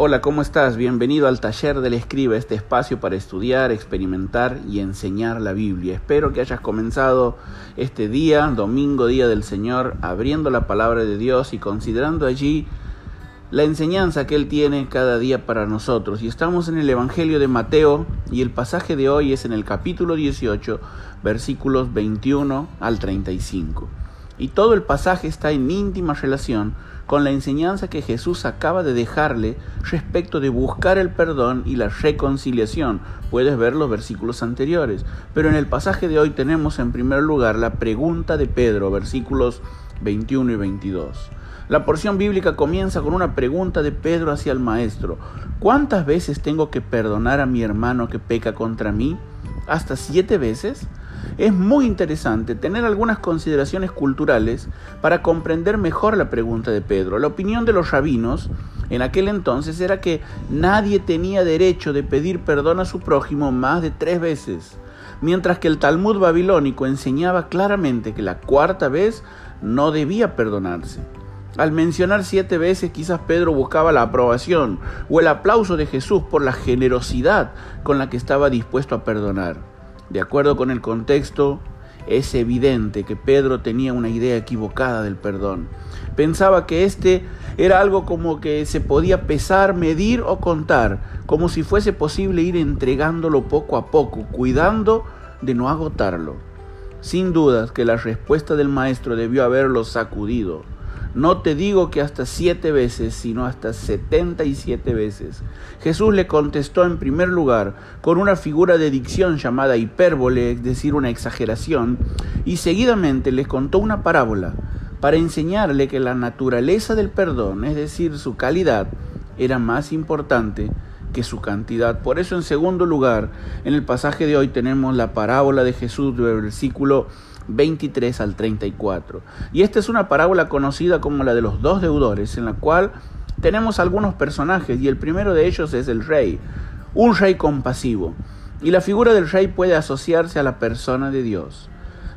Hola, ¿cómo estás? Bienvenido al taller del escriba, este espacio para estudiar, experimentar y enseñar la Biblia. Espero que hayas comenzado este día, domingo, día del Señor, abriendo la palabra de Dios y considerando allí la enseñanza que Él tiene cada día para nosotros. Y estamos en el Evangelio de Mateo y el pasaje de hoy es en el capítulo 18, versículos 21 al 35. Y todo el pasaje está en íntima relación con la enseñanza que Jesús acaba de dejarle respecto de buscar el perdón y la reconciliación. Puedes ver los versículos anteriores. Pero en el pasaje de hoy tenemos en primer lugar la pregunta de Pedro, versículos 21 y 22. La porción bíblica comienza con una pregunta de Pedro hacia el Maestro. ¿Cuántas veces tengo que perdonar a mi hermano que peca contra mí? ¿Hasta siete veces? Es muy interesante tener algunas consideraciones culturales para comprender mejor la pregunta de Pedro. La opinión de los rabinos en aquel entonces era que nadie tenía derecho de pedir perdón a su prójimo más de tres veces, mientras que el Talmud babilónico enseñaba claramente que la cuarta vez no debía perdonarse. Al mencionar siete veces quizás Pedro buscaba la aprobación o el aplauso de Jesús por la generosidad con la que estaba dispuesto a perdonar. De acuerdo con el contexto, es evidente que Pedro tenía una idea equivocada del perdón. Pensaba que este era algo como que se podía pesar, medir o contar, como si fuese posible ir entregándolo poco a poco, cuidando de no agotarlo. Sin dudas que la respuesta del maestro debió haberlo sacudido. No te digo que hasta siete veces, sino hasta setenta y siete veces. Jesús le contestó en primer lugar con una figura de dicción llamada hipérbole, es decir, una exageración, y seguidamente les contó una parábola para enseñarle que la naturaleza del perdón, es decir, su calidad, era más importante que su cantidad. Por eso, en segundo lugar, en el pasaje de hoy tenemos la parábola de Jesús del versículo 23 al 34. Y esta es una parábola conocida como la de los dos deudores, en la cual tenemos algunos personajes y el primero de ellos es el rey, un rey compasivo. Y la figura del rey puede asociarse a la persona de Dios.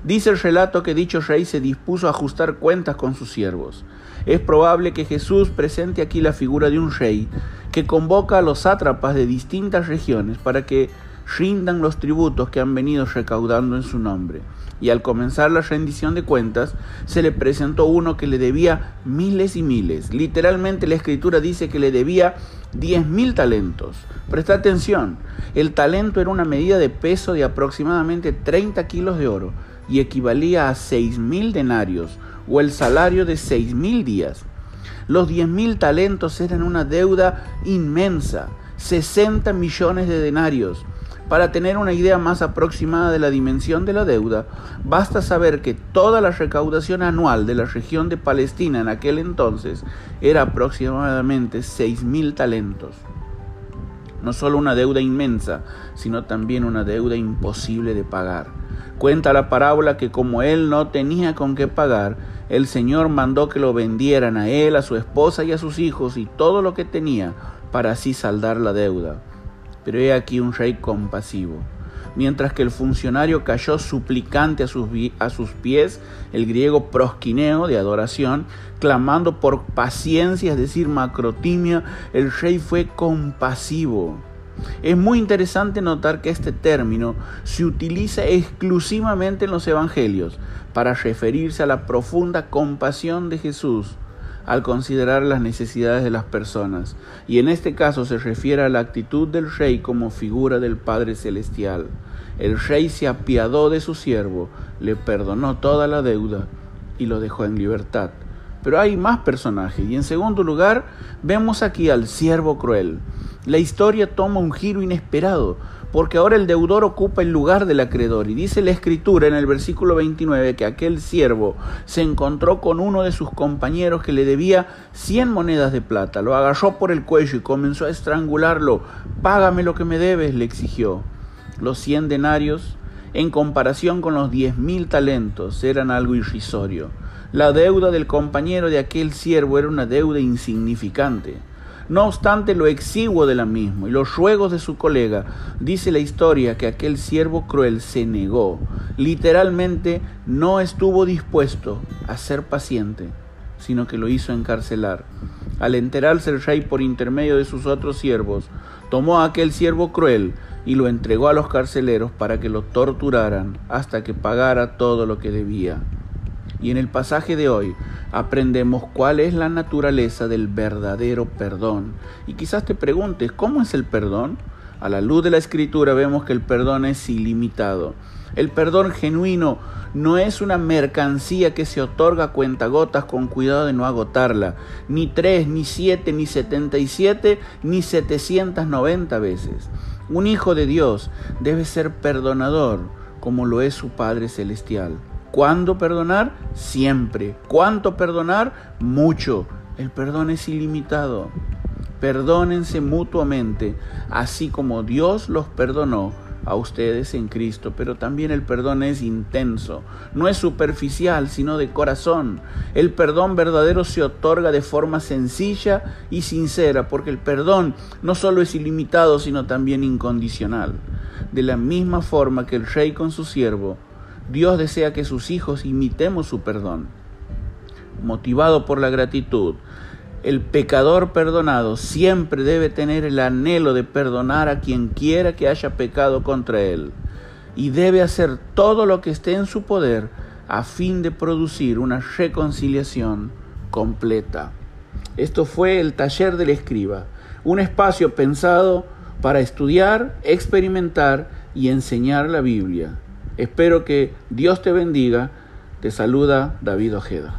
Dice el relato que dicho rey se dispuso a ajustar cuentas con sus siervos. Es probable que Jesús presente aquí la figura de un rey que convoca a los sátrapas de distintas regiones para que rindan los tributos que han venido recaudando en su nombre. Y al comenzar la rendición de cuentas, se le presentó uno que le debía miles y miles. Literalmente la escritura dice que le debía diez mil talentos. Presta atención, el talento era una medida de peso de aproximadamente 30 kilos de oro y equivalía a seis mil denarios o el salario de seis mil días. Los diez mil talentos eran una deuda inmensa, 60 millones de denarios para tener una idea más aproximada de la dimensión de la deuda, basta saber que toda la recaudación anual de la región de Palestina en aquel entonces era aproximadamente 6.000 talentos. No solo una deuda inmensa, sino también una deuda imposible de pagar. Cuenta la parábola que como él no tenía con qué pagar, el Señor mandó que lo vendieran a él, a su esposa y a sus hijos y todo lo que tenía para así saldar la deuda pero he aquí un rey compasivo. Mientras que el funcionario cayó suplicante a sus, a sus pies, el griego prosquineo de adoración, clamando por paciencia, es decir, macrotimia, el rey fue compasivo. Es muy interesante notar que este término se utiliza exclusivamente en los evangelios para referirse a la profunda compasión de Jesús al considerar las necesidades de las personas, y en este caso se refiere a la actitud del rey como figura del Padre Celestial. El rey se apiadó de su siervo, le perdonó toda la deuda y lo dejó en libertad. Pero hay más personajes, y en segundo lugar vemos aquí al siervo cruel. La historia toma un giro inesperado, porque ahora el deudor ocupa el lugar del acreedor. Y dice la escritura en el versículo 29 que aquel siervo se encontró con uno de sus compañeros que le debía 100 monedas de plata. Lo agarró por el cuello y comenzó a estrangularlo. Págame lo que me debes, le exigió. Los 100 denarios, en comparación con los diez mil talentos, eran algo irrisorio. La deuda del compañero de aquel siervo era una deuda insignificante. No obstante lo exiguo de la misma y los ruegos de su colega, dice la historia que aquel siervo cruel se negó. Literalmente no estuvo dispuesto a ser paciente, sino que lo hizo encarcelar. Al enterarse el rey por intermedio de sus otros siervos, tomó a aquel siervo cruel y lo entregó a los carceleros para que lo torturaran hasta que pagara todo lo que debía. Y en el pasaje de hoy aprendemos cuál es la naturaleza del verdadero perdón. Y quizás te preguntes, ¿cómo es el perdón? A la luz de la escritura vemos que el perdón es ilimitado. El perdón genuino no es una mercancía que se otorga a cuentagotas con cuidado de no agotarla, ni tres, ni siete, ni setenta y siete, ni setecientas noventa veces. Un hijo de Dios debe ser perdonador, como lo es su Padre Celestial. ¿Cuándo perdonar? Siempre. ¿Cuánto perdonar? Mucho. El perdón es ilimitado. Perdónense mutuamente, así como Dios los perdonó a ustedes en Cristo, pero también el perdón es intenso, no es superficial, sino de corazón. El perdón verdadero se otorga de forma sencilla y sincera, porque el perdón no solo es ilimitado, sino también incondicional. De la misma forma que el rey con su siervo, Dios desea que sus hijos imitemos su perdón. Motivado por la gratitud, el pecador perdonado siempre debe tener el anhelo de perdonar a quien quiera que haya pecado contra él y debe hacer todo lo que esté en su poder a fin de producir una reconciliación completa. Esto fue el taller del escriba, un espacio pensado para estudiar, experimentar y enseñar la Biblia. Espero que Dios te bendiga. Te saluda David Ojeda.